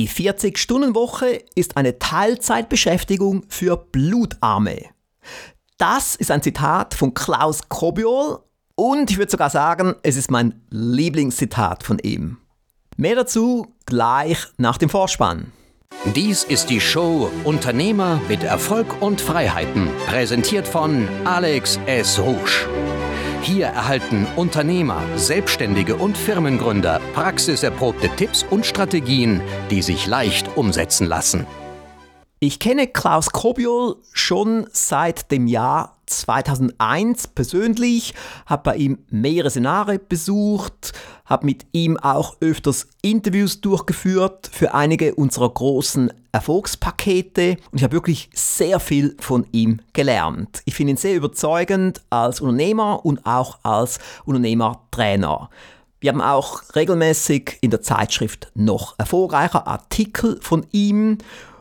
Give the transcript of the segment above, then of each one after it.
Die 40-Stunden-Woche ist eine Teilzeitbeschäftigung für Blutarme. Das ist ein Zitat von Klaus Kobiol und ich würde sogar sagen, es ist mein Lieblingszitat von ihm. Mehr dazu gleich nach dem Vorspann. Dies ist die Show Unternehmer mit Erfolg und Freiheiten, präsentiert von Alex S. Rouge. Hier erhalten Unternehmer, Selbstständige und Firmengründer praxiserprobte Tipps und Strategien, die sich leicht umsetzen lassen. Ich kenne Klaus Kobiol schon seit dem Jahr 2001 persönlich, habe bei ihm mehrere Seminare besucht, habe mit ihm auch öfters Interviews durchgeführt für einige unserer großen Erfolgspakete und ich habe wirklich sehr viel von ihm gelernt. Ich finde ihn sehr überzeugend als Unternehmer und auch als Unternehmertrainer. Wir haben auch regelmäßig in der Zeitschrift noch erfolgreicher Artikel von ihm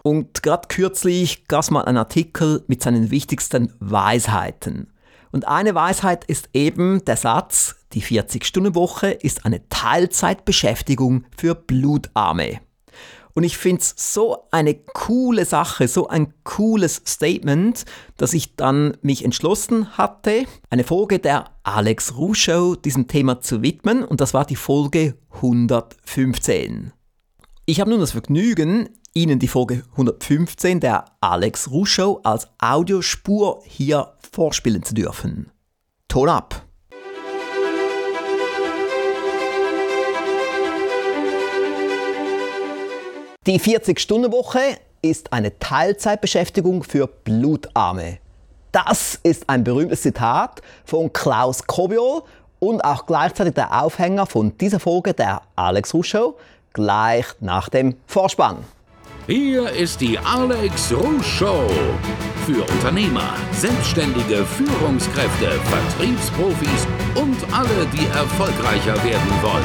und gerade kürzlich gab es mal einen Artikel mit seinen wichtigsten Weisheiten. Und eine Weisheit ist eben der Satz, die 40-Stunden-Woche ist eine Teilzeitbeschäftigung für Blutarme. Und ich finde es so eine coole Sache, so ein cooles Statement, dass ich dann mich entschlossen hatte, eine Folge der Alex Ruh Show diesem Thema zu widmen. Und das war die Folge 115. Ich habe nun das Vergnügen, Ihnen die Folge 115 der Alex Ruh Show als Audiospur hier vorspielen zu dürfen. Ton ab! Die 40-Stunden-Woche ist eine Teilzeitbeschäftigung für Blutarme. Das ist ein berühmtes Zitat von Klaus Kobiol und auch gleichzeitig der Aufhänger von dieser Folge der Alex Ruh Show gleich nach dem Vorspann. Hier ist die Alex Rouge Show. Für Unternehmer, Selbstständige, Führungskräfte, Vertriebsprofis und alle, die erfolgreicher werden wollen.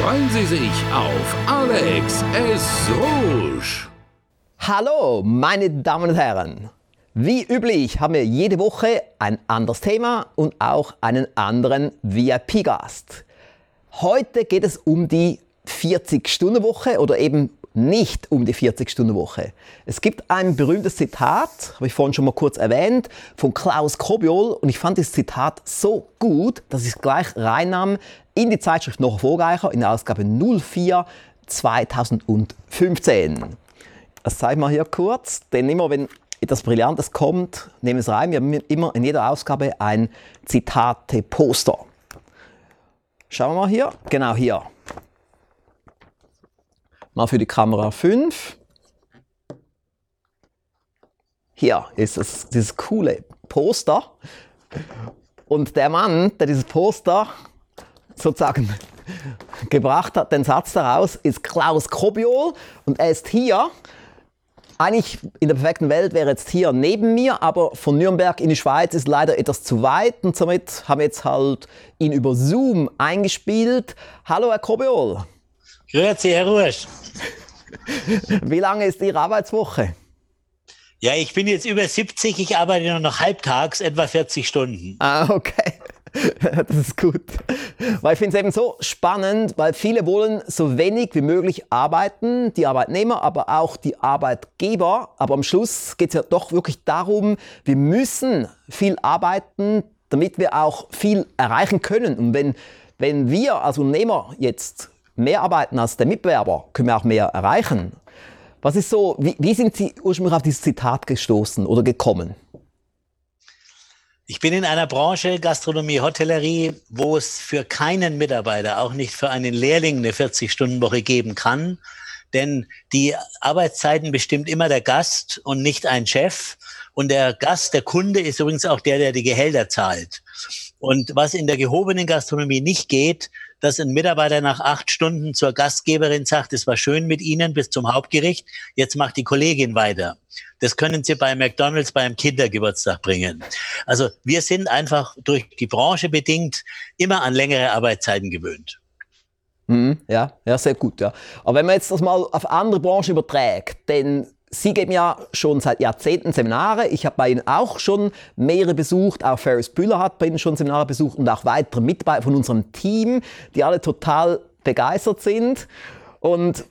Freuen Sie sich auf Alex S. Rouge. Hallo, meine Damen und Herren. Wie üblich haben wir jede Woche ein anderes Thema und auch einen anderen VIP-Gast. Heute geht es um die 40-Stunden-Woche oder eben nicht um die 40-Stunden-Woche. Es gibt ein berühmtes Zitat, habe ich vorhin schon mal kurz erwähnt, von Klaus Kobiol und ich fand das Zitat so gut, dass ich es gleich reinnahm in die Zeitschrift noch erfolgreicher, in der Ausgabe 04 2015. Das zeige ich mal hier kurz, denn immer wenn etwas Brillantes kommt, nehmen es rein. Wir haben immer in jeder Ausgabe ein Zitate-Poster. Schauen wir mal hier, genau hier. Mal für die Kamera 5. Hier ist es, dieses coole Poster. Und der Mann, der dieses Poster sozusagen gebracht hat, den Satz daraus, ist Klaus Kobiol. Und er ist hier. Eigentlich in der perfekten Welt wäre jetzt hier neben mir, aber von Nürnberg in die Schweiz ist leider etwas zu weit und somit haben wir jetzt halt ihn über Zoom eingespielt. Hallo, Herr Kobiol. Grüezi, Herr Rusch. Wie lange ist Ihre Arbeitswoche? Ja, ich bin jetzt über 70, ich arbeite nur noch halbtags, etwa 40 Stunden. Ah, okay. Das ist gut. Weil ich finde es eben so spannend, weil viele wollen so wenig wie möglich arbeiten, die Arbeitnehmer, aber auch die Arbeitgeber. Aber am Schluss geht es ja doch wirklich darum, wir müssen viel arbeiten, damit wir auch viel erreichen können. Und wenn, wenn wir als Unternehmer jetzt mehr arbeiten als der Mitbewerber, können wir auch mehr erreichen. Was ist so, wie, wie sind Sie ursprünglich auf dieses Zitat gestoßen oder gekommen? Ich bin in einer Branche, Gastronomie, Hotellerie, wo es für keinen Mitarbeiter, auch nicht für einen Lehrling, eine 40-Stunden-Woche geben kann. Denn die Arbeitszeiten bestimmt immer der Gast und nicht ein Chef. Und der Gast, der Kunde ist übrigens auch der, der die Gehälter zahlt. Und was in der gehobenen Gastronomie nicht geht, dass ein Mitarbeiter nach acht Stunden zur Gastgeberin sagt, es war schön mit Ihnen bis zum Hauptgericht, jetzt macht die Kollegin weiter. Das können Sie bei McDonald's beim Kindergeburtstag bringen. Also wir sind einfach durch die Branche bedingt immer an längere Arbeitszeiten gewöhnt. Mhm, ja, ja, sehr gut. Ja. Aber wenn man jetzt das mal auf andere Branchen überträgt, denn Sie geben ja schon seit Jahrzehnten Seminare. Ich habe bei Ihnen auch schon mehrere besucht. Auch Ferris Bühler hat bei Ihnen schon Seminare besucht und auch weitere Mitarbeiter von unserem Team, die alle total begeistert sind. Und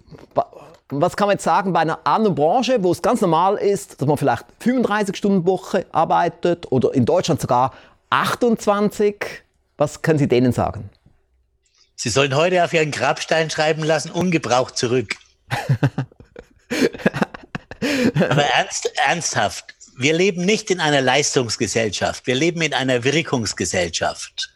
was kann man jetzt sagen bei einer anderen Branche, wo es ganz normal ist, dass man vielleicht 35 Stunden Woche arbeitet oder in Deutschland sogar 28? Was können Sie denen sagen? Sie sollen heute auf Ihren Grabstein schreiben lassen, ungebraucht zurück. Aber ernst, ernsthaft, wir leben nicht in einer Leistungsgesellschaft, wir leben in einer Wirkungsgesellschaft.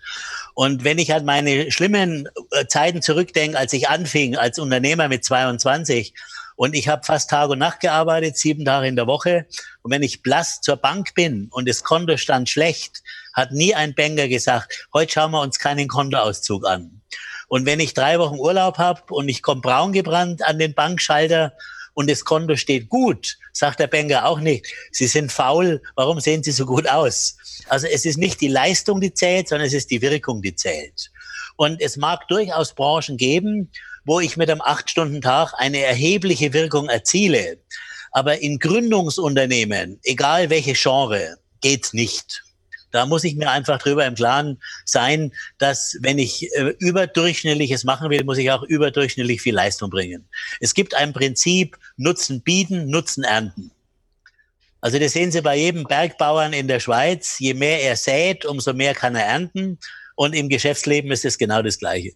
Und wenn ich an meine schlimmen äh, Zeiten zurückdenke, als ich anfing als Unternehmer mit 22 und ich habe fast Tag und Nacht gearbeitet, sieben Tage in der Woche. Und wenn ich blass zur Bank bin und das Konto stand schlecht, hat nie ein Banker gesagt, heute schauen wir uns keinen Kontoauszug an. Und wenn ich drei Wochen Urlaub habe und ich komme braun gebrannt an den Bankschalter und das Konto steht gut, sagt der Banker auch nicht, Sie sind faul, warum sehen Sie so gut aus? Also es ist nicht die Leistung, die zählt, sondern es ist die Wirkung, die zählt. Und es mag durchaus Branchen geben, wo ich mit einem Acht-Stunden-Tag eine erhebliche Wirkung erziele. Aber in Gründungsunternehmen, egal welche Genre, geht's nicht. Da muss ich mir einfach drüber im Klaren sein, dass wenn ich äh, überdurchschnittliches machen will, muss ich auch überdurchschnittlich viel Leistung bringen. Es gibt ein Prinzip Nutzen bieten, Nutzen ernten. Also das sehen Sie bei jedem Bergbauern in der Schweiz. Je mehr er sät, umso mehr kann er ernten. Und im Geschäftsleben ist es genau das Gleiche.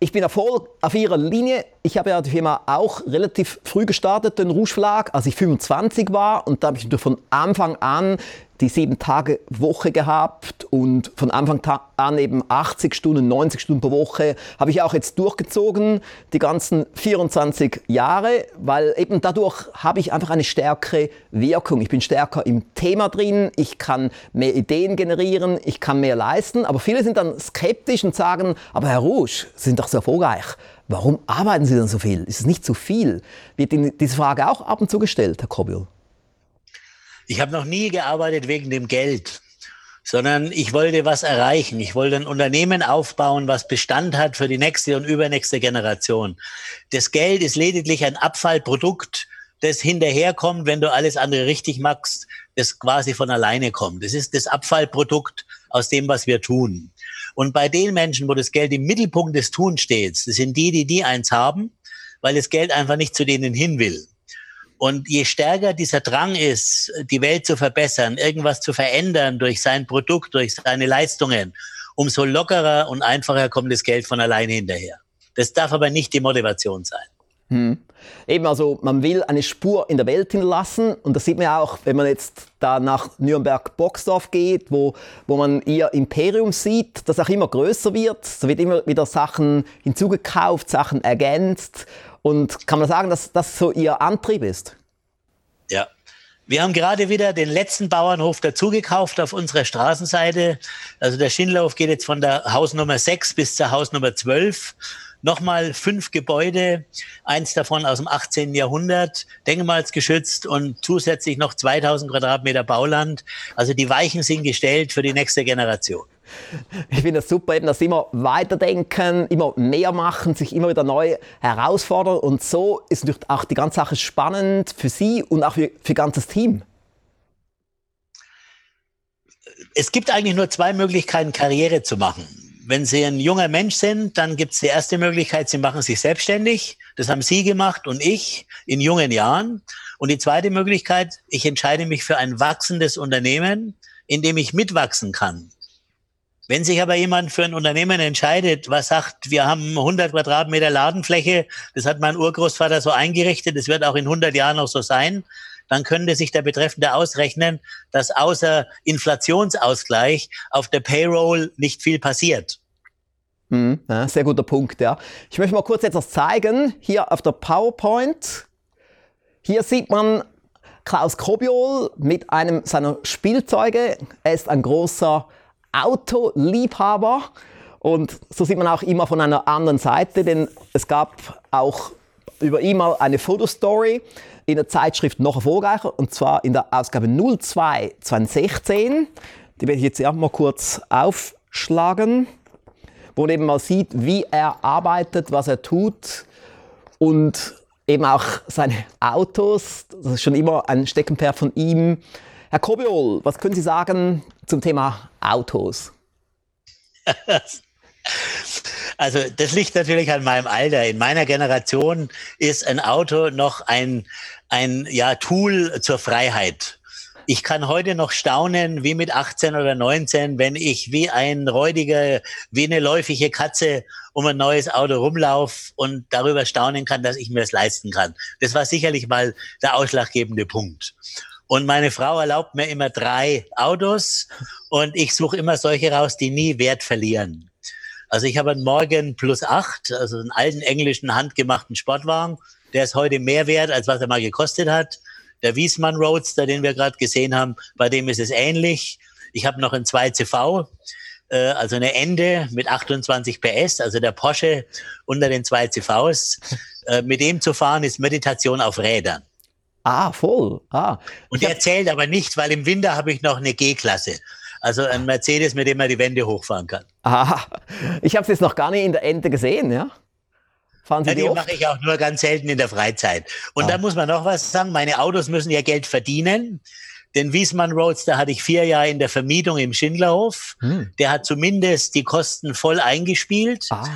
Ich bin voll auf Ihrer Linie. Ich habe ja die Firma auch relativ früh gestartet, den Rouge Verlag, als ich 25 war. Und da habe ich von Anfang an die sieben Tage Woche gehabt und von Anfang an eben 80 Stunden, 90 Stunden pro Woche habe ich auch jetzt durchgezogen, die ganzen 24 Jahre, weil eben dadurch habe ich einfach eine stärkere Wirkung. Ich bin stärker im Thema drin, ich kann mehr Ideen generieren, ich kann mehr leisten, aber viele sind dann skeptisch und sagen, aber Herr Rouge, Sie sind doch so erfolgreich. Warum arbeiten Sie dann so viel? Ist es nicht zu viel? Wird Ihnen diese Frage auch ab und zu gestellt, Herr Kobiel? Ich habe noch nie gearbeitet wegen dem Geld, sondern ich wollte was erreichen. Ich wollte ein Unternehmen aufbauen, was Bestand hat für die nächste und übernächste Generation. Das Geld ist lediglich ein Abfallprodukt, das hinterherkommt, wenn du alles andere richtig machst, das quasi von alleine kommt. Das ist das Abfallprodukt aus dem, was wir tun. Und bei den Menschen, wo das Geld im Mittelpunkt des Tuns steht, das sind die, die die eins haben, weil das Geld einfach nicht zu denen hin will. Und je stärker dieser Drang ist, die Welt zu verbessern, irgendwas zu verändern durch sein Produkt, durch seine Leistungen, umso lockerer und einfacher kommt das Geld von alleine hinterher. Das darf aber nicht die Motivation sein. Hm. Eben, also man will eine Spur in der Welt hinterlassen und das sieht man ja auch, wenn man jetzt da nach Nürnberg-Boxdorf geht, wo, wo man ihr Imperium sieht, das auch immer größer wird. Es wird immer wieder Sachen hinzugekauft, Sachen ergänzt und kann man sagen, dass das so Ihr Antrieb ist? Ja. Wir haben gerade wieder den letzten Bauernhof dazugekauft auf unserer Straßenseite. Also der Schindlerhof geht jetzt von der Hausnummer 6 bis zur Hausnummer 12 nochmal fünf Gebäude, eins davon aus dem 18. Jahrhundert, denkmalsgeschützt und zusätzlich noch 2000 Quadratmeter Bauland. Also die Weichen sind gestellt für die nächste Generation. Ich finde es super, eben, dass sie immer weiterdenken, immer mehr machen, sich immer wieder neu herausfordern. Und so ist natürlich auch die ganze Sache spannend für Sie und auch für, für ganzes Team. Es gibt eigentlich nur zwei Möglichkeiten, Karriere zu machen. Wenn Sie ein junger Mensch sind, dann gibt es die erste Möglichkeit, Sie machen sich selbstständig. Das haben Sie gemacht und ich in jungen Jahren. Und die zweite Möglichkeit, ich entscheide mich für ein wachsendes Unternehmen, in dem ich mitwachsen kann. Wenn sich aber jemand für ein Unternehmen entscheidet, was sagt, wir haben 100 Quadratmeter Ladenfläche, das hat mein Urgroßvater so eingerichtet, das wird auch in 100 Jahren noch so sein, dann könnte sich der Betreffende ausrechnen, dass außer Inflationsausgleich auf der Payroll nicht viel passiert. Mhm, ja, sehr guter Punkt, ja. Ich möchte mal kurz etwas zeigen, hier auf der PowerPoint. Hier sieht man Klaus Kobiol mit einem seiner Spielzeuge. Er ist ein großer Autoliebhaber. Und so sieht man auch immer von einer anderen Seite, denn es gab auch über ihn mal eine Fotostory in der Zeitschrift noch erfolgreicher, und zwar in der Ausgabe 02 2016. Die werde ich jetzt ja mal kurz aufschlagen, wo man eben mal sieht, wie er arbeitet, was er tut und eben auch seine Autos. Das ist schon immer ein Steckenpferd von ihm. Herr Kobiol, was können Sie sagen zum Thema Autos? Also das liegt natürlich an meinem Alter. In meiner Generation ist ein Auto noch ein, ein ja, Tool zur Freiheit. Ich kann heute noch staunen, wie mit 18 oder 19, wenn ich wie ein räudiger, wie eine läufige Katze um ein neues Auto rumlaufe und darüber staunen kann, dass ich mir das leisten kann. Das war sicherlich mal der ausschlaggebende Punkt. Und meine Frau erlaubt mir immer drei Autos und ich suche immer solche raus, die nie Wert verlieren. Also ich habe einen Morgan Plus 8, also einen alten englischen handgemachten Sportwagen. Der ist heute mehr wert, als was er mal gekostet hat. Der Wiesmann Roadster, den wir gerade gesehen haben, bei dem ist es ähnlich. Ich habe noch einen 2CV, äh, also eine Ende mit 28 PS, also der Porsche unter den 2CVs. Äh, mit dem zu fahren ist Meditation auf Rädern. Ah, voll. Ah. Und der zählt aber nicht, weil im Winter habe ich noch eine G-Klasse. Also ein Mercedes, mit dem man die Wände hochfahren kann. Ah, ich habe es jetzt noch gar nicht in der Ente gesehen, ja? Fahren Sie ja, die, die mache ich auch nur ganz selten in der Freizeit. Und ah. da muss man noch was sagen, meine Autos müssen ja Geld verdienen. Den Wiesmann Roadster hatte ich vier Jahre in der Vermietung im Schindlerhof. Hm. Der hat zumindest die Kosten voll eingespielt. Ah.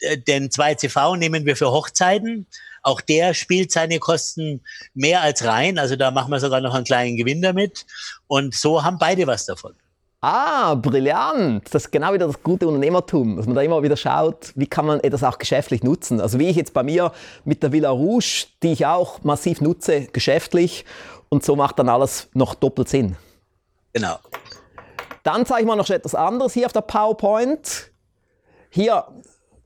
Äh, den 2CV nehmen wir für Hochzeiten. Auch der spielt seine Kosten mehr als rein. Also da machen wir sogar noch einen kleinen Gewinn damit. Und so haben beide was davon. Ah, brillant. Das ist genau wieder das gute Unternehmertum, dass man da immer wieder schaut, wie kann man etwas auch geschäftlich nutzen. Also wie ich jetzt bei mir mit der Villa Rouge, die ich auch massiv nutze, geschäftlich. Und so macht dann alles noch doppelt Sinn. Genau. Dann zeige ich mal noch etwas anderes hier auf der PowerPoint. Hier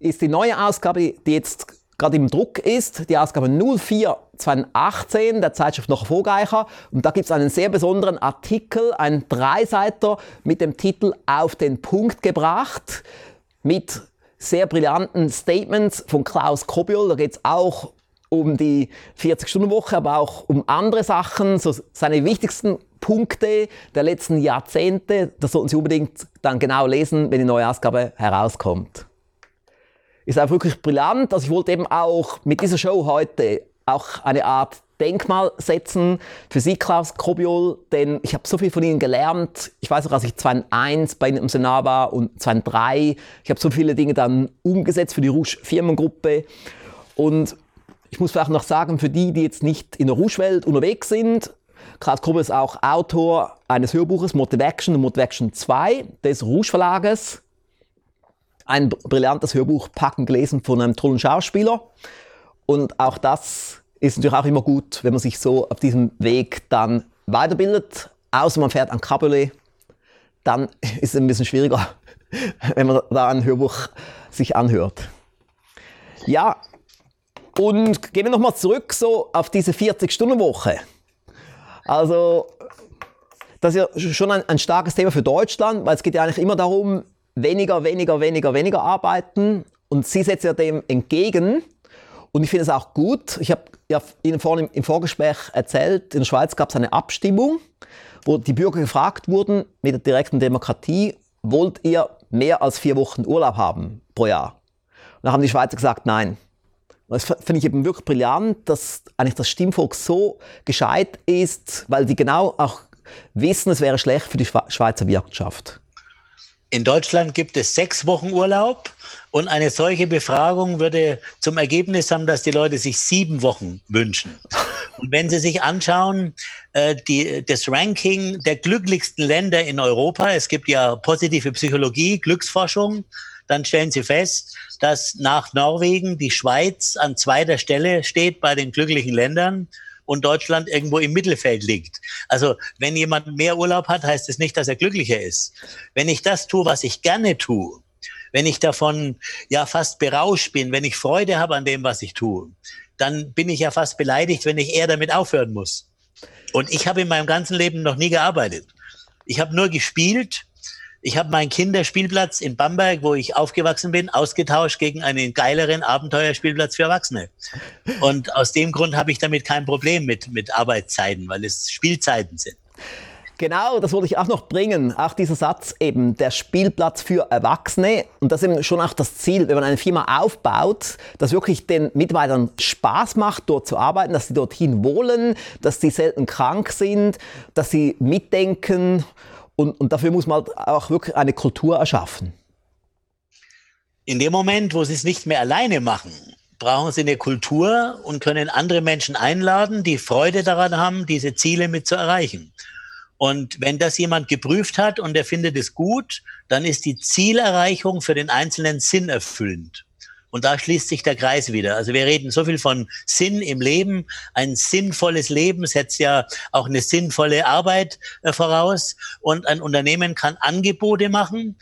ist die neue Ausgabe, die jetzt gerade im Druck ist, die Ausgabe 04 2018 der Zeitschrift noch Vorgeicher. Und da gibt es einen sehr besonderen Artikel, einen Dreiseiter mit dem Titel Auf den Punkt gebracht, mit sehr brillanten Statements von Klaus Kobiol. Da geht es auch um die 40-Stunden-Woche, aber auch um andere Sachen, so seine wichtigsten Punkte der letzten Jahrzehnte. Das sollten Sie unbedingt dann genau lesen, wenn die neue Ausgabe herauskommt ist auch wirklich brillant. Also ich wollte eben auch mit dieser Show heute auch eine Art Denkmal setzen für Sie, Klaus Kobiol, denn ich habe so viel von Ihnen gelernt. Ich weiß auch, als ich 2001 bei Ihnen im Seminar war und 2003, ich habe so viele Dinge dann umgesetzt für die Rouge Firmengruppe. Und ich muss vielleicht noch sagen, für die, die jetzt nicht in der Rouge-Welt unterwegs sind, Klaus Kobiol ist auch Autor eines Hörbuches Motivation und Motivation 2 des Rouge Verlages ein brillantes Hörbuch packen gelesen von einem tollen Schauspieler. Und auch das ist natürlich auch immer gut, wenn man sich so auf diesem Weg dann weiterbildet. Außer man fährt ein Cabriolet, dann ist es ein bisschen schwieriger, wenn man da ein Hörbuch sich anhört. Ja, und gehen wir nochmal zurück so auf diese 40-Stunden-Woche. Also, das ist ja schon ein, ein starkes Thema für Deutschland, weil es geht ja eigentlich immer darum, weniger, weniger, weniger, weniger arbeiten. Und sie setzt ja dem entgegen. Und ich finde es auch gut. Ich habe ja Ihnen vorhin im Vorgespräch erzählt, in der Schweiz gab es eine Abstimmung, wo die Bürger gefragt wurden, mit der direkten Demokratie, wollt ihr mehr als vier Wochen Urlaub haben pro Jahr? Und da haben die Schweizer gesagt, nein. Und das finde ich eben wirklich brillant, dass eigentlich das Stimmvolk so gescheit ist, weil die genau auch wissen, es wäre schlecht für die Schweizer Wirtschaft. In Deutschland gibt es sechs Wochen Urlaub und eine solche Befragung würde zum Ergebnis haben, dass die Leute sich sieben Wochen wünschen. Und wenn Sie sich anschauen, äh, die, das Ranking der glücklichsten Länder in Europa, es gibt ja positive Psychologie, Glücksforschung, dann stellen Sie fest, dass nach Norwegen die Schweiz an zweiter Stelle steht bei den glücklichen Ländern und Deutschland irgendwo im Mittelfeld liegt. Also wenn jemand mehr Urlaub hat, heißt es nicht, dass er glücklicher ist. Wenn ich das tue, was ich gerne tue, wenn ich davon ja fast berauscht bin, wenn ich Freude habe an dem, was ich tue, dann bin ich ja fast beleidigt, wenn ich eher damit aufhören muss. Und ich habe in meinem ganzen Leben noch nie gearbeitet. Ich habe nur gespielt ich habe meinen Kinderspielplatz in Bamberg, wo ich aufgewachsen bin, ausgetauscht gegen einen geileren Abenteuerspielplatz für Erwachsene. Und aus dem Grund habe ich damit kein Problem mit, mit Arbeitszeiten, weil es Spielzeiten sind. Genau, das wollte ich auch noch bringen. Auch dieser Satz eben, der Spielplatz für Erwachsene. Und das ist eben schon auch das Ziel, wenn man eine Firma aufbaut, dass wirklich den Mitarbeitern Spaß macht, dort zu arbeiten, dass sie dorthin wollen, dass sie selten krank sind, dass sie mitdenken und, und dafür muss man halt auch wirklich eine Kultur erschaffen. In dem Moment, wo sie es nicht mehr alleine machen, brauchen sie eine Kultur und können andere Menschen einladen, die Freude daran haben, diese Ziele mit zu erreichen. Und wenn das jemand geprüft hat und er findet es gut, dann ist die Zielerreichung für den Einzelnen sinnerfüllend. Und da schließt sich der Kreis wieder. Also wir reden so viel von Sinn im Leben. Ein sinnvolles Leben setzt ja auch eine sinnvolle Arbeit äh, voraus. Und ein Unternehmen kann Angebote machen,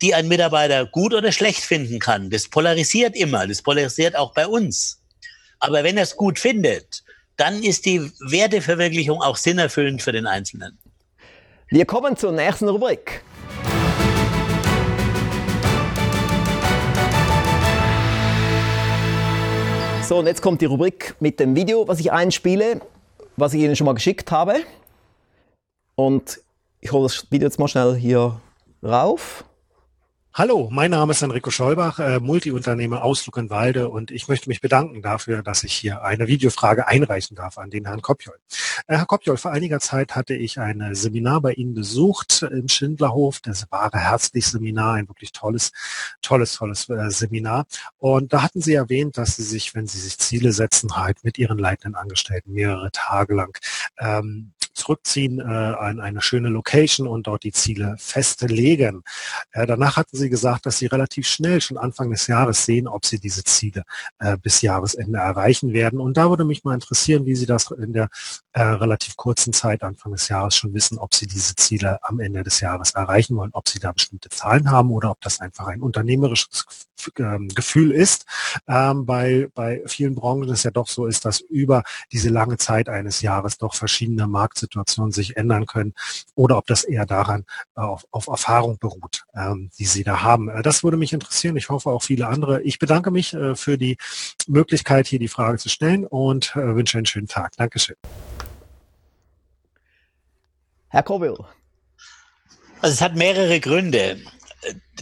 die ein Mitarbeiter gut oder schlecht finden kann. Das polarisiert immer. Das polarisiert auch bei uns. Aber wenn er es gut findet, dann ist die Werteverwirklichung auch sinnerfüllend für den Einzelnen. Wir kommen zur nächsten Rubrik. So, und jetzt kommt die Rubrik mit dem Video, was ich einspiele, was ich Ihnen schon mal geschickt habe. Und ich hole das Video jetzt mal schnell hier rauf. Hallo, mein Name ist Enrico Scheubach, äh, Multiunternehmer aus Luckenwalde und ich möchte mich bedanken dafür, dass ich hier eine Videofrage einreichen darf an den Herrn Kopjol. Äh, Herr Kopjol, vor einiger Zeit hatte ich ein Seminar bei Ihnen besucht im Schindlerhof, das wahre herzlich Seminar, ein wirklich tolles, tolles, tolles äh, Seminar. Und da hatten Sie erwähnt, dass Sie sich, wenn Sie sich Ziele setzen, halt mit Ihren leitenden Angestellten mehrere Tage lang ähm, zurückziehen äh, an eine schöne Location und dort die Ziele festlegen. Äh, danach hatten Sie gesagt, dass Sie relativ schnell schon Anfang des Jahres sehen, ob Sie diese Ziele äh, bis Jahresende erreichen werden. Und da würde mich mal interessieren, wie Sie das in der äh, relativ kurzen Zeit Anfang des Jahres schon wissen, ob Sie diese Ziele am Ende des Jahres erreichen wollen, ob Sie da bestimmte Zahlen haben oder ob das einfach ein unternehmerisches ähm, Gefühl ist. Ähm, bei, bei vielen Branchen ist ja doch so ist, dass über diese lange Zeit eines Jahres doch verschiedene Markt Situationen sich ändern können oder ob das eher daran äh, auf, auf Erfahrung beruht, ähm, die Sie da haben. Äh, das würde mich interessieren. Ich hoffe auch viele andere. Ich bedanke mich äh, für die Möglichkeit, hier die Frage zu stellen und äh, wünsche einen schönen Tag. Dankeschön. Herr Kobil. Also es hat mehrere Gründe.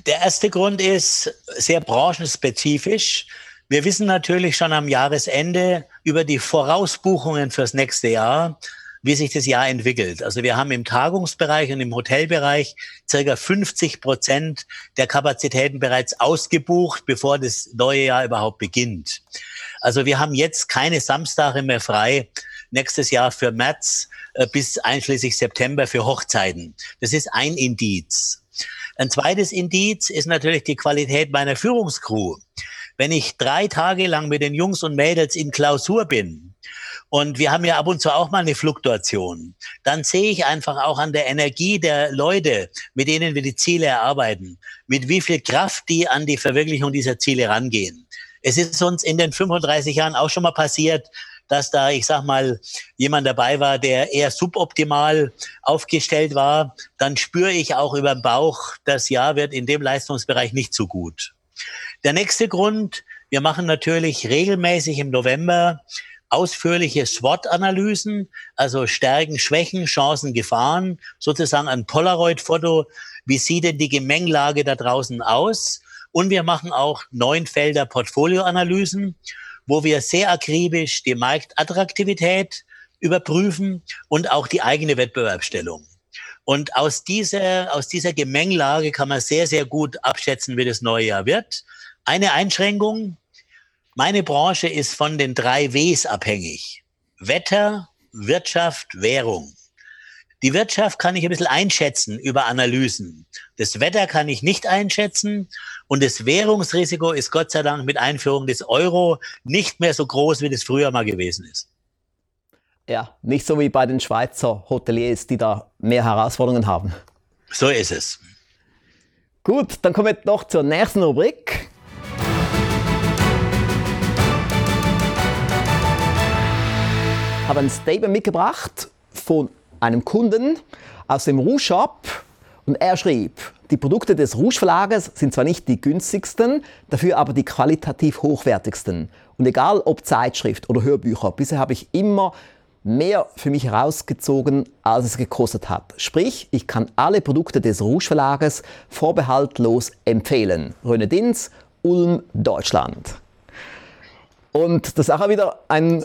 Der erste Grund ist sehr branchenspezifisch. Wir wissen natürlich schon am Jahresende über die Vorausbuchungen fürs nächste Jahr wie sich das Jahr entwickelt. Also wir haben im Tagungsbereich und im Hotelbereich circa 50 Prozent der Kapazitäten bereits ausgebucht, bevor das neue Jahr überhaupt beginnt. Also wir haben jetzt keine Samstage mehr frei. Nächstes Jahr für März äh, bis einschließlich September für Hochzeiten. Das ist ein Indiz. Ein zweites Indiz ist natürlich die Qualität meiner Führungskrew. Wenn ich drei Tage lang mit den Jungs und Mädels in Klausur bin, und wir haben ja ab und zu auch mal eine Fluktuation. Dann sehe ich einfach auch an der Energie der Leute, mit denen wir die Ziele erarbeiten, mit wie viel Kraft die an die Verwirklichung dieser Ziele rangehen. Es ist uns in den 35 Jahren auch schon mal passiert, dass da, ich sag mal, jemand dabei war, der eher suboptimal aufgestellt war, dann spüre ich auch über den Bauch, das Jahr wird in dem Leistungsbereich nicht so gut. Der nächste Grund, wir machen natürlich regelmäßig im November ausführliche SWOT-Analysen, also Stärken, Schwächen, Chancen, Gefahren, sozusagen ein Polaroid-Foto. Wie sieht denn die Gemengelage da draußen aus? Und wir machen auch neun Felder Portfolioanalysen, wo wir sehr akribisch die Marktattraktivität überprüfen und auch die eigene Wettbewerbsstellung. Und aus dieser, aus dieser Gemengelage kann man sehr, sehr gut abschätzen, wie das neue Jahr wird. Eine Einschränkung, meine Branche ist von den drei Ws abhängig. Wetter, Wirtschaft, Währung. Die Wirtschaft kann ich ein bisschen einschätzen über Analysen. Das Wetter kann ich nicht einschätzen und das Währungsrisiko ist Gott sei Dank mit Einführung des Euro nicht mehr so groß, wie das früher mal gewesen ist. Ja, nicht so wie bei den Schweizer Hoteliers, die da mehr Herausforderungen haben. So ist es. Gut, dann kommen wir noch zur nächsten Rubrik. Habe ein Statement mitgebracht von einem Kunden aus dem Rouge Shop und er schrieb, die Produkte des Rouge Verlages sind zwar nicht die günstigsten, dafür aber die qualitativ hochwertigsten. Und egal ob Zeitschrift oder Hörbücher, bisher habe ich immer mehr für mich herausgezogen, als es gekostet hat. Sprich, ich kann alle Produkte des Rouge Verlages vorbehaltlos empfehlen. Röne Dins, Ulm, Deutschland. Und das ist auch wieder ein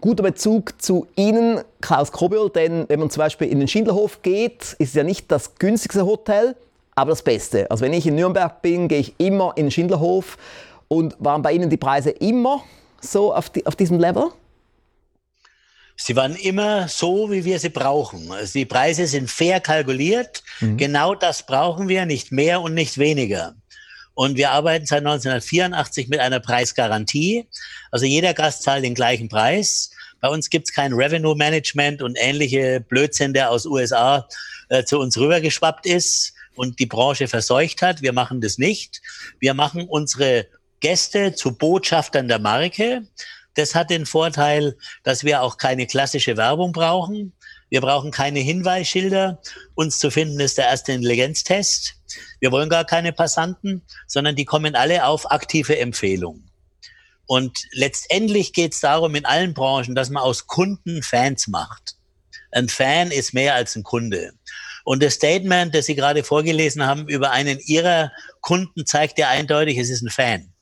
guter Bezug zu Ihnen, Klaus Kobiol, denn wenn man zum Beispiel in den Schindlerhof geht, ist es ja nicht das günstigste Hotel, aber das Beste. Also wenn ich in Nürnberg bin, gehe ich immer in den Schindlerhof und waren bei Ihnen die Preise immer so auf, die, auf diesem Level? Sie waren immer so, wie wir sie brauchen. Also die Preise sind fair kalkuliert. Mhm. Genau das brauchen wir, nicht mehr und nicht weniger. Und wir arbeiten seit 1984 mit einer Preisgarantie. Also jeder Gast zahlt den gleichen Preis. Bei uns gibt es kein Revenue Management und ähnliche Blödsinn, der aus USA äh, zu uns rübergeschwappt ist und die Branche verseucht hat. Wir machen das nicht. Wir machen unsere Gäste zu Botschaftern der Marke. Das hat den Vorteil, dass wir auch keine klassische Werbung brauchen. Wir brauchen keine Hinweisschilder. Uns zu finden ist der erste Intelligenztest. Wir wollen gar keine Passanten, sondern die kommen alle auf aktive Empfehlung. Und letztendlich geht es darum in allen Branchen, dass man aus Kunden Fans macht. Ein Fan ist mehr als ein Kunde. Und das Statement, das Sie gerade vorgelesen haben über einen Ihrer Kunden, zeigt ja eindeutig, es ist ein Fan.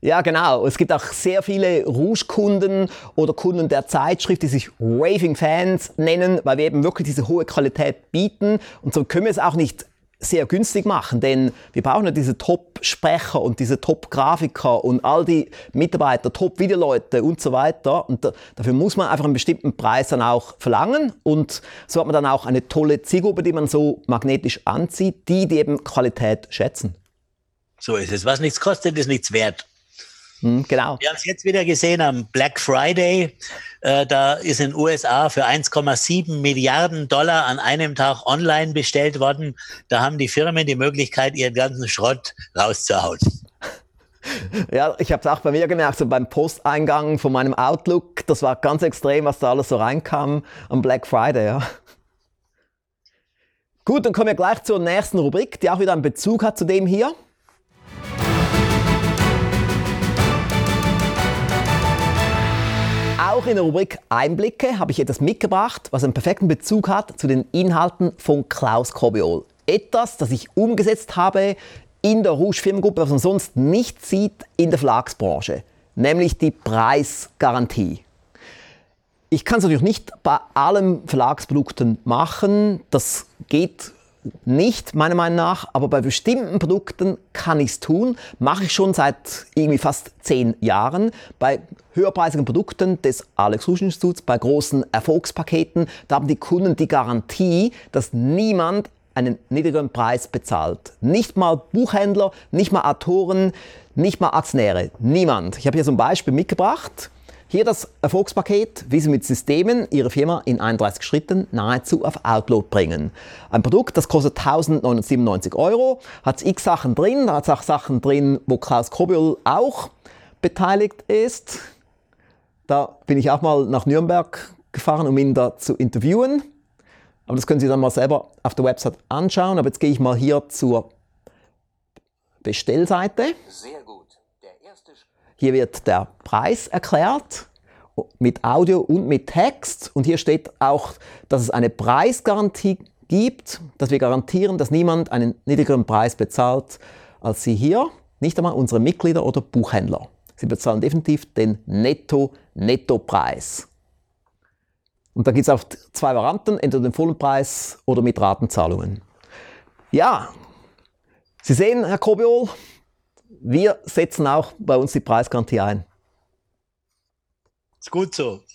Ja, genau. Es gibt auch sehr viele Rouge-Kunden oder Kunden der Zeitschrift, die sich Raving-Fans nennen, weil wir eben wirklich diese hohe Qualität bieten. Und so können wir es auch nicht sehr günstig machen, denn wir brauchen ja diese Top-Sprecher und diese Top-Grafiker und all die Mitarbeiter, Top-Videoleute und so weiter. Und da, dafür muss man einfach einen bestimmten Preis dann auch verlangen und so hat man dann auch eine tolle Zielgruppe, die man so magnetisch anzieht, die, die eben Qualität schätzen. So ist es. Was nichts kostet, ist nichts wert. Hm, genau. Wir haben es jetzt wieder gesehen am Black Friday. Äh, da ist in den USA für 1,7 Milliarden Dollar an einem Tag online bestellt worden. Da haben die Firmen die Möglichkeit, ihren ganzen Schrott rauszuhauen. Ja, ich habe es auch bei mir gemerkt, so beim Posteingang von meinem Outlook, das war ganz extrem, was da alles so reinkam am Black Friday. Ja. Gut, dann kommen wir gleich zur nächsten Rubrik, die auch wieder einen Bezug hat zu dem hier. Auch in der Rubrik Einblicke habe ich etwas mitgebracht, was einen perfekten Bezug hat zu den Inhalten von Klaus Kobiol. Etwas, das ich umgesetzt habe in der Rouge Firmengruppe, was man sonst nicht sieht in der Verlagsbranche, nämlich die Preisgarantie. Ich kann es natürlich nicht bei allen Verlagsprodukten machen, das geht nicht, meiner Meinung nach, aber bei bestimmten Produkten kann ich es tun. Mache ich schon seit irgendwie fast zehn Jahren. Bei höherpreisigen Produkten des Alex Rusch Instituts, bei großen Erfolgspaketen, da haben die Kunden die Garantie, dass niemand einen niedrigeren Preis bezahlt. Nicht mal Buchhändler, nicht mal Autoren, nicht mal Aktionäre. Niemand. Ich habe hier so ein Beispiel mitgebracht. Hier das Erfolgspaket, wie Sie mit Systemen Ihre Firma in 31 Schritten nahezu auf Outload bringen. Ein Produkt, das kostet 1997 Euro, hat x Sachen drin, da hat auch Sachen drin, wo Klaus Kobiol auch beteiligt ist. Da bin ich auch mal nach Nürnberg gefahren, um ihn da zu interviewen. Aber das können Sie dann mal selber auf der Website anschauen. Aber jetzt gehe ich mal hier zur Bestellseite. Sehr gut. Hier wird der Preis erklärt mit Audio und mit Text. Und hier steht auch, dass es eine Preisgarantie gibt, dass wir garantieren, dass niemand einen niedrigeren Preis bezahlt als Sie hier, nicht einmal unsere Mitglieder oder Buchhändler. Sie bezahlen definitiv den Netto-Netto-Preis. Und da gibt es auch zwei Varianten, entweder den vollen Preis oder mit Ratenzahlungen. Ja, Sie sehen, Herr Kobiol, wir setzen auch bei uns die Preisgarantie ein. Ist gut so.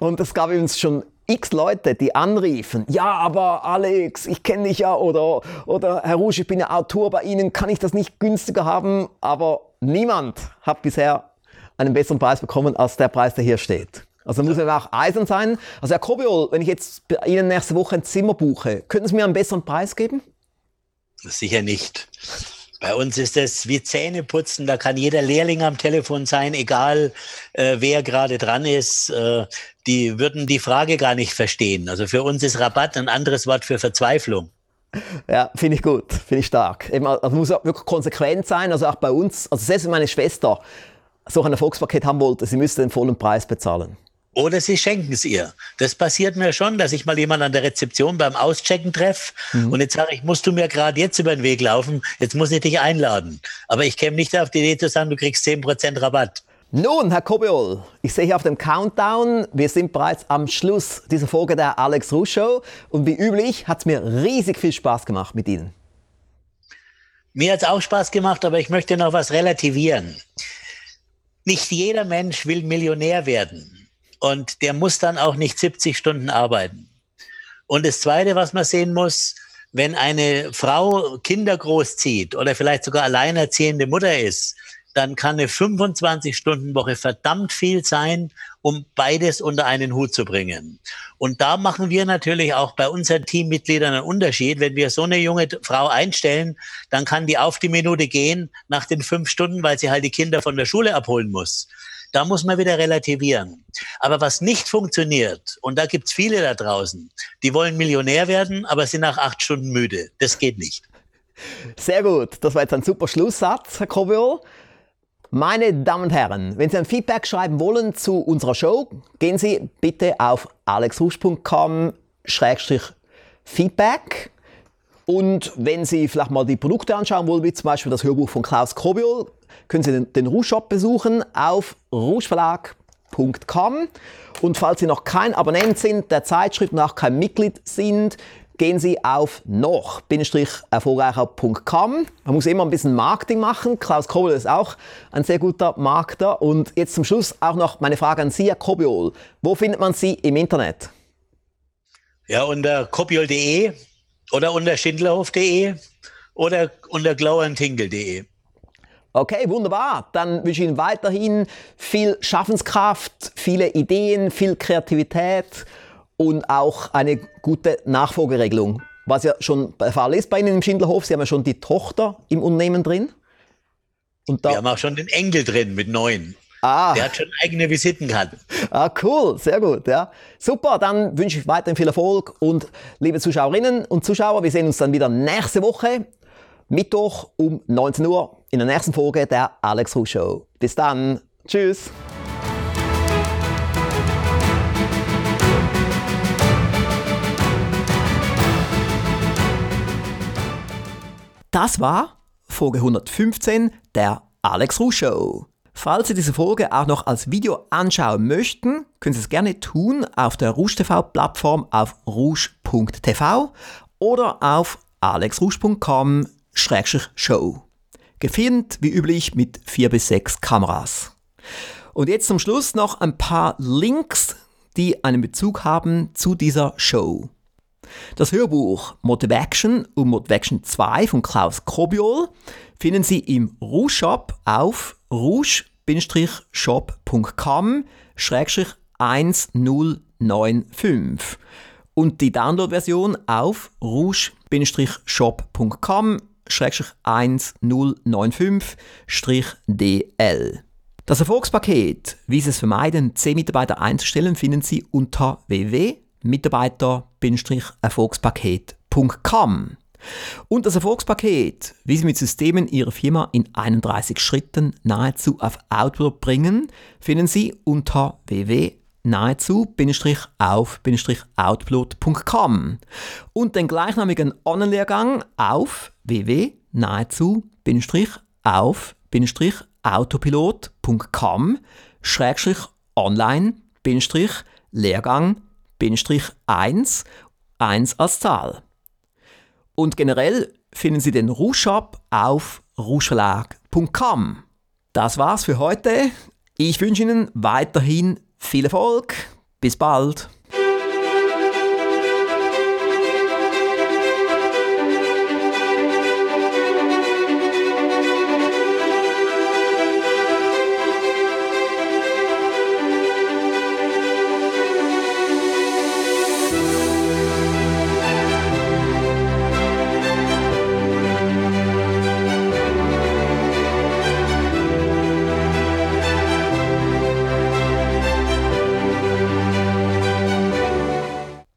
Und es gab uns schon x Leute, die anriefen, ja, aber Alex, ich kenne dich ja, oder, oder Herr Rouge, ich bin ja Autor bei Ihnen, kann ich das nicht günstiger haben? Aber niemand hat bisher einen besseren Preis bekommen als der Preis, der hier steht. Also muss er auch eisern sein. Also Herr Kobiol, wenn ich jetzt bei Ihnen nächste Woche ein Zimmer buche, könnten Sie mir einen besseren Preis geben? Sicher nicht. Bei uns ist es wie Zähneputzen, da kann jeder Lehrling am Telefon sein, egal äh, wer gerade dran ist. Äh, die würden die Frage gar nicht verstehen. Also für uns ist Rabatt ein anderes Wort für Verzweiflung. Ja, finde ich gut, finde ich stark. Eben, also muss auch wirklich konsequent sein, also auch bei uns. Also selbst wenn meine Schwester so ein Erfolgspaket haben wollte, sie müsste den vollen Preis bezahlen. Oder sie schenken es ihr. Das passiert mir schon, dass ich mal jemanden an der Rezeption beim Auschecken treffe mhm. und jetzt sage ich, musst du mir gerade jetzt über den Weg laufen, jetzt muss ich dich einladen. Aber ich käme nicht auf die Idee zu sagen, du kriegst 10% Rabatt. Nun, Herr Kobiol, ich sehe hier auf dem Countdown, wir sind bereits am Schluss dieser Folge der Alex Rusch Show und wie üblich hat es mir riesig viel Spaß gemacht mit Ihnen. Mir hat es auch Spaß gemacht, aber ich möchte noch was relativieren. Nicht jeder Mensch will Millionär werden und der muss dann auch nicht 70 Stunden arbeiten. Und das Zweite, was man sehen muss, wenn eine Frau Kinder großzieht oder vielleicht sogar alleinerziehende Mutter ist, dann kann eine 25-Stunden-Woche verdammt viel sein, um beides unter einen Hut zu bringen. Und da machen wir natürlich auch bei unseren Teammitgliedern einen Unterschied. Wenn wir so eine junge Frau einstellen, dann kann die auf die Minute gehen nach den fünf Stunden, weil sie halt die Kinder von der Schule abholen muss. Da muss man wieder relativieren. Aber was nicht funktioniert, und da gibt's viele da draußen, die wollen Millionär werden, aber sind nach acht Stunden müde. Das geht nicht. Sehr gut. Das war jetzt ein super Schlusssatz, Herr Kobiol. Meine Damen und Herren, wenn Sie ein Feedback schreiben wollen zu unserer Show, gehen Sie bitte auf alexhusch.com-feedback. Und wenn Sie vielleicht mal die Produkte anschauen wollen, wie zum Beispiel das Hörbuch von Klaus Kobiol, können Sie den, den Rouge Shop besuchen auf rougeverlag.com. Und falls Sie noch kein Abonnent sind der Zeitschrift und kein Mitglied sind, gehen Sie auf noch-erfolgreicher.com. Man muss immer ein bisschen Marketing machen. Klaus Kobiol ist auch ein sehr guter Markter. Und jetzt zum Schluss auch noch meine Frage an Sie, Herr Kobiol. Wo findet man Sie im Internet? Ja, unter kobiol.de oder unter schindlerhof.de oder unter glowantingle.de. Okay, wunderbar. Dann wünsche ich Ihnen weiterhin viel Schaffenskraft, viele Ideen, viel Kreativität und auch eine gute Nachfolgeregelung. Was ja schon der Fall ist bei Ihnen im Schindlerhof, Sie haben ja schon die Tochter im Unternehmen drin. Und da Wir haben auch schon den Enkel drin mit neun. Ah. Der hat schon eigene Visitenkarten. Ah, cool, sehr gut, ja. Super, dann wünsche ich weiterhin viel Erfolg und liebe Zuschauerinnen und Zuschauer, wir sehen uns dann wieder nächste Woche, Mittwoch um 19 Uhr in der nächsten Folge der Alex Ruh Show. Bis dann, tschüss. Das war Folge 115 der Alex Ruh Show. Falls Sie diese Folge auch noch als Video anschauen möchten, können Sie es gerne tun auf der Rouge TV Plattform auf rouge.tv oder auf alexrouge.com-show. Gefilmt wie üblich mit vier bis sechs Kameras. Und jetzt zum Schluss noch ein paar Links, die einen Bezug haben zu dieser Show. Das Hörbuch Motivation und Motivation 2 von Klaus Kobiol finden Sie im Rouge Shop auf rouge-shop.com-1095 und die Download-Version auf rouge-shop.com-1095-DL. Das Erfolgspaket, wie Sie es vermeiden, 10 Mitarbeiter einzustellen, finden Sie unter www Mitarbeiter-Erfolgspaket.com. Und das Erfolgspaket, wie Sie mit Systemen Ihrer Firma in 31 Schritten nahezu auf Outlook bringen, finden Sie unter www.nahezu-auf-outlook.com und den gleichnamigen Online-Lehrgang auf www.nahezu-autopilot.com-online-lehrgang 1, 1 als Zahl. Und generell finden Sie den Rouge-Shop auf rougeverlag.com. Das war's für heute. Ich wünsche Ihnen weiterhin viel Erfolg. Bis bald.